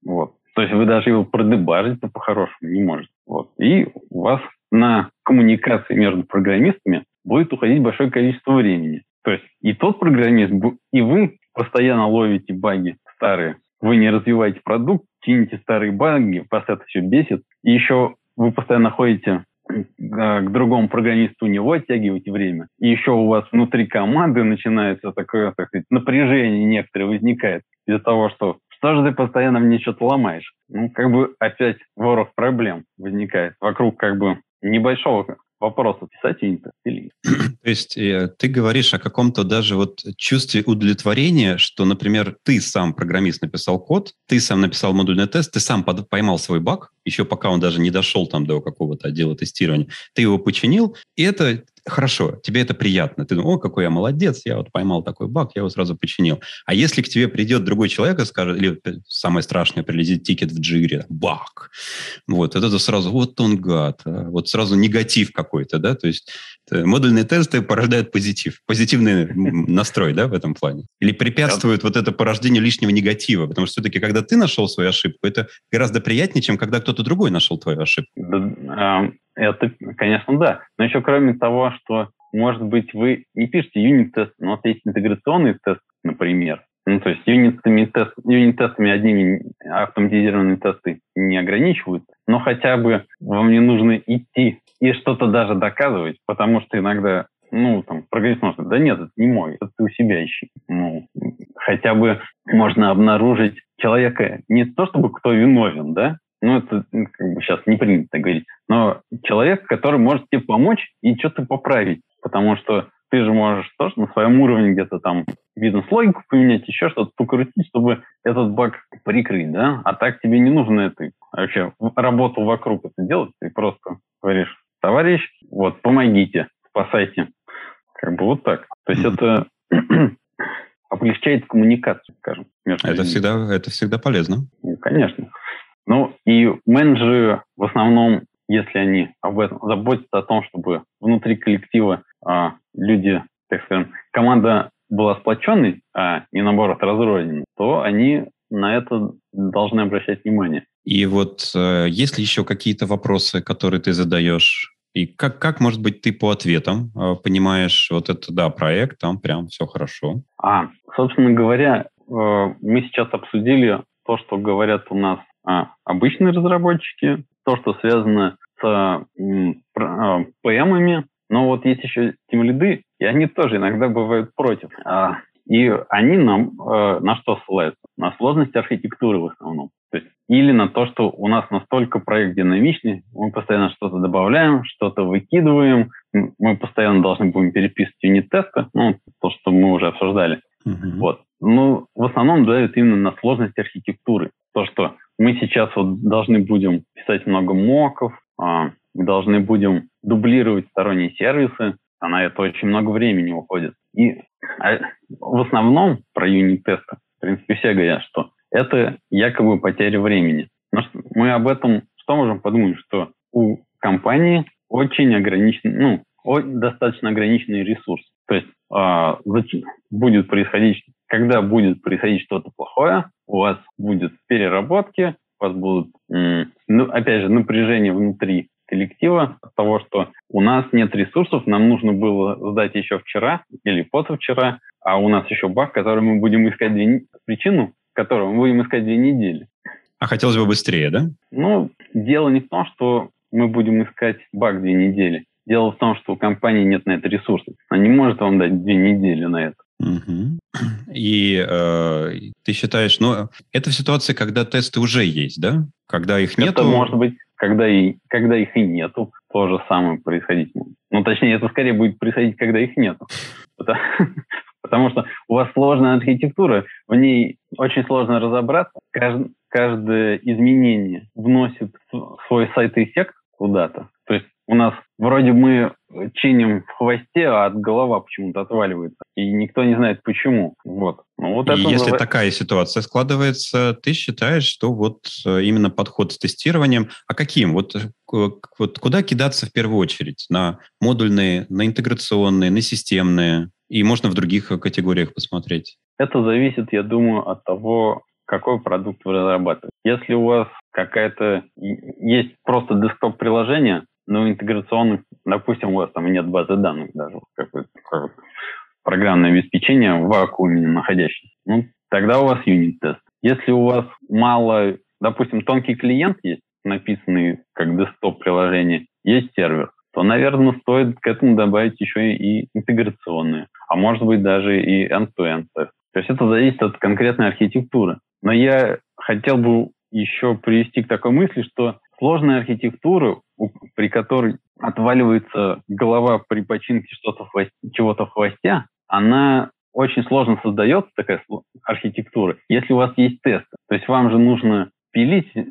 Вот. То есть вы даже его продебажить-то по-хорошему не можете. Вот. И у вас на коммуникации между программистами будет уходить большое количество времени. То есть и тот программист, и вы постоянно ловите баги старые. Вы не развиваете продукт, чините старые баги, вас это все бесит. И еще вы постоянно ходите к другому программисту, у него оттягиваете время. И еще у вас внутри команды начинается такое, так сказать, напряжение некоторое возникает из-за того, что что же ты постоянно мне что-то ломаешь? Ну, как бы опять ворох проблем возникает вокруг как бы небольшого вопроса, юнит-тест или. То есть э, ты говоришь о каком-то даже вот чувстве удовлетворения, что, например, ты сам, программист, написал код, ты сам написал модульный тест, ты сам поймал свой баг, еще пока он даже не дошел там до какого-то отдела тестирования, ты его починил, и это хорошо, тебе это приятно. Ты думаешь, о, какой я молодец, я вот поймал такой баг, я его сразу починил. А если к тебе придет другой человек и скажет, или самое страшное, прилетит тикет в джире, баг, вот, это сразу, вот он гад, а, вот сразу негатив какой-то, да, то есть э, модульные тесты порождают позитив, позитивный настрой, да, в этом плане. Или препятствуют вот это порождению лишнего негатива, потому что все-таки, когда ты нашел свою ошибку, это гораздо приятнее, чем когда кто-то другой нашел твою ошибку. Это, конечно, да. Но еще кроме того, что, может быть, вы не пишете юнит-тест, но у есть интеграционный тест, например. Ну, то есть тест, юнит-тестами одними автоматизированные тесты не ограничивают, но хотя бы вам не нужно идти и что-то даже доказывать, потому что иногда ну, там, программист может да нет, это не мой, это ты у себя ищи. Ну, хотя бы можно обнаружить человека не то, чтобы кто виновен, да, ну, это как бы сейчас не принято говорить, но человек, который может тебе помочь и что-то поправить, потому что ты же можешь тоже на своем уровне где-то там бизнес-логику поменять, еще что-то покрутить, чтобы этот баг прикрыть, да? А так тебе не нужно это вообще работу вокруг это делать, ты просто говоришь, товарищ, вот, помогите, спасайте. Как бы вот так. То есть это облегчает коммуникацию, скажем. Между это всегда, это всегда полезно. Ну, конечно. Ну и менеджеры в основном, если они об этом заботятся о том, чтобы внутри коллектива а, люди, так скажем, команда была сплоченной, а не наоборот разрозненной, то они на это должны обращать внимание. И вот э, есть ли еще какие-то вопросы, которые ты задаешь? И как, как, может быть, ты по ответам э, понимаешь, вот это, да, проект, там прям все хорошо? А, собственно говоря, э, мы сейчас обсудили то, что говорят у нас а, обычные разработчики, то, что связано с а, ПМами, но вот есть еще тимлиды, и они тоже иногда бывают против. А, и они нам э, на что ссылаются? На сложность архитектуры в основном. То есть, или на то, что у нас настолько проект динамичный, мы постоянно что-то добавляем, что-то выкидываем, мы постоянно должны будем переписывать юнит-тесты, ну, то, что мы уже обсуждали. Uh-huh. Вот. Ну, в основном дают именно на сложность архитектуры. То, что мы сейчас вот должны будем писать много моков, а, должны будем дублировать сторонние сервисы, а на это очень много времени уходит. И а, в основном про юнит-тесты, в принципе, все говорят, что это якобы потеря времени. Но мы об этом что можем подумать, что у компании очень ограничен, ну, достаточно ограниченный ресурс. То есть э, будет происходить когда будет происходить что-то плохое, у вас будет переработки, у вас будут, ну, опять же, напряжение внутри коллектива от того, что у нас нет ресурсов, нам нужно было сдать еще вчера или позавчера, а у нас еще баг, который мы будем искать две, причину, которую мы будем искать две недели. А хотелось бы быстрее, да? Ну, дело не в том, что мы будем искать баг две недели. Дело в том, что у компании нет на это ресурсов. Она не может вам дать две недели на это. Угу. И э, ты считаешь, ну, это в ситуации, когда тесты уже есть, да? Когда их нет. Это может быть, когда, и, когда их и нету, то же самое происходить может. Ну, точнее, это скорее будет происходить, когда их нету. Потому что у вас сложная архитектура, в ней очень сложно разобраться. Каждое изменение вносит свой сайт-эффект куда-то. То есть у нас вроде мы чиним в хвосте, а от голова почему-то отваливается. И никто не знает почему. Вот. Ну, вот и если называется... такая ситуация складывается, ты считаешь, что вот э, именно подход с тестированием, а каким? Вот, э, вот куда кидаться в первую очередь? На модульные, на интеграционные, на системные? И можно в других категориях посмотреть? Это зависит, я думаю, от того, какой продукт вы разрабатываете. Если у вас какая-то есть просто десктоп-приложение, ну, интеграционных, допустим, у вас там нет базы данных даже, какое-то программное обеспечение в вакууме находящееся, ну, тогда у вас юнит-тест. Если у вас мало, допустим, тонкий клиент есть, написанный как десктоп-приложение, есть сервер, то, наверное, стоит к этому добавить еще и интеграционные, а может быть даже и end-to-end тест. То есть это зависит от конкретной архитектуры. Но я хотел бы еще привести к такой мысли, что сложная архитектура при которой отваливается голова при починке что-то в чего-то в хвосте, она очень сложно создается, такая архитектура, если у вас есть тесты. То есть вам же нужно пилить э,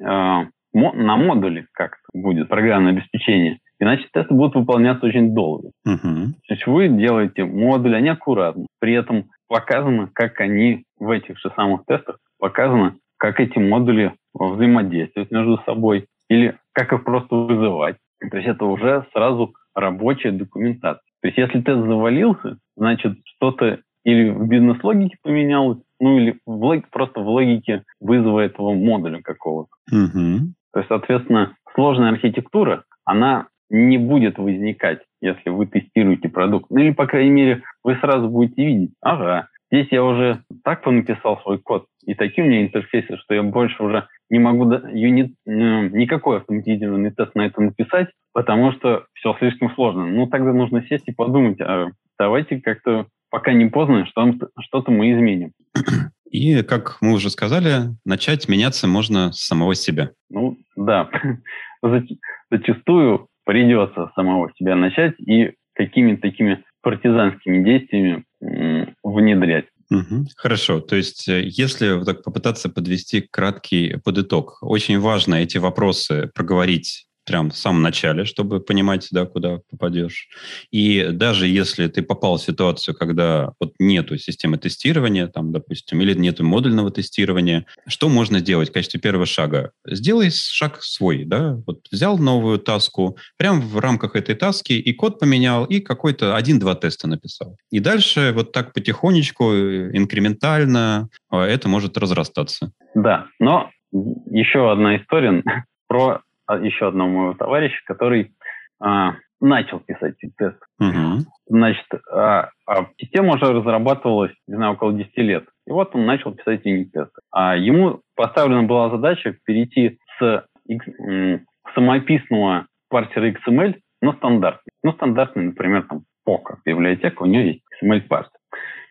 на модуле как-то будет программное обеспечение. Иначе тесты будут выполняться очень долго. Uh-huh. То есть вы делаете модули, они аккуратны. При этом показано, как они в этих же самых тестах показано, как эти модули взаимодействуют между собой или как их просто вызывать. То есть это уже сразу рабочая документация. То есть если тест завалился, значит что-то или в бизнес-логике поменялось, ну или в логике, просто в логике вызова этого модуля какого-то. Угу. То есть, соответственно, сложная архитектура, она не будет возникать, если вы тестируете продукт. Ну или, по крайней мере, вы сразу будете видеть, ага, здесь я уже так написал свой код, и такие у меня интерфейсы, что я больше уже не могу юнит, ну, никакой автоматизированный тест на это написать, потому что все слишком сложно. Ну, тогда нужно сесть и подумать, а давайте как-то, пока не поздно, что, что-то мы изменим. И, как мы уже сказали, начать меняться можно с самого себя. Ну, да. Зачастую придется самого себя начать и какими-то такими партизанскими действиями внедрять. Хорошо. То есть, э, если так попытаться подвести краткий подыток, очень важно эти вопросы проговорить прям в самом начале, чтобы понимать, да, куда попадешь. И даже если ты попал в ситуацию, когда вот нету системы тестирования, там, допустим, или нету модульного тестирования, что можно сделать в качестве первого шага? Сделай шаг свой, да, вот взял новую таску, прям в рамках этой таски и код поменял, и какой-то один-два теста написал. И дальше вот так потихонечку, э, инкрементально а, это может разрастаться. Да, но еще одна история про еще одного моего товарища, который а, начал писать тест. Угу. Значит, а, а система уже разрабатывалась, не знаю, около 10 лет. И вот он начал писать юнит-тесты. А ему поставлена была задача перейти с самописного парсера XML на стандартный. Ну, стандартный, например, там POCA библиотека, у него есть XML-парсер.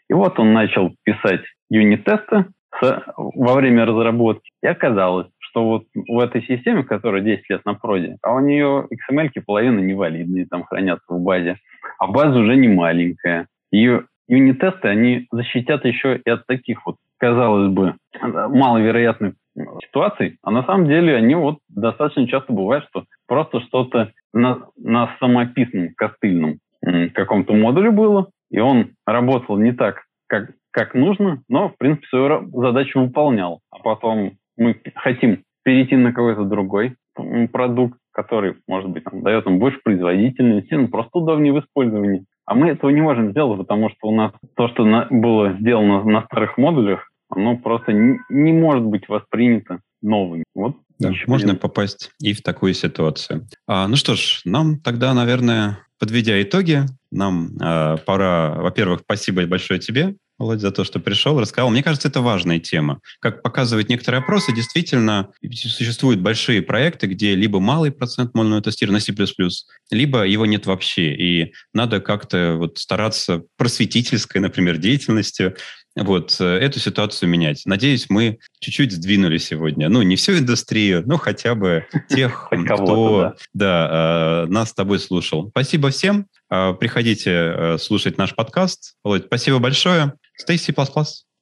И вот он начал писать юнит-тесты во время разработки, и оказалось, что вот в этой системе, которая 10 лет на проде, а у нее XML половина невалидные, там хранятся в базе, а база уже не маленькая. И юнит-тесты, они защитят еще и от таких вот, казалось бы, маловероятных ситуаций, а на самом деле они вот достаточно часто бывают, что просто что-то на, на самописном костыльном каком-то модуле было, и он работал не так, как, как нужно, но, в принципе, свою задачу выполнял. А потом мы хотим перейти на какой-то другой продукт, который, может быть, там, дает нам больше производительности, ну, просто удобнее в использовании. А мы этого не можем сделать, потому что у нас то, что на, было сделано на старых модулях, оно просто не, не может быть воспринято новым. Вот да, можно попасть и в такую ситуацию. А, ну что ж, нам тогда, наверное, подведя итоги, нам э, пора, во-первых, спасибо большое тебе Володь, за то, что пришел, рассказал. Мне кажется, это важная тема. Как показывают некоторые опросы, действительно существуют большие проекты, где либо малый процент модульного тестирования на C++, либо его нет вообще. И надо как-то вот стараться просветительской, например, деятельностью вот э, эту ситуацию менять. Надеюсь, мы чуть-чуть сдвинули сегодня. Ну, не всю индустрию, но хотя бы тех, кто да, э, нас с тобой слушал. Спасибо всем. Э, приходите слушать наш подкаст. Володь, спасибо большое. Stay C++.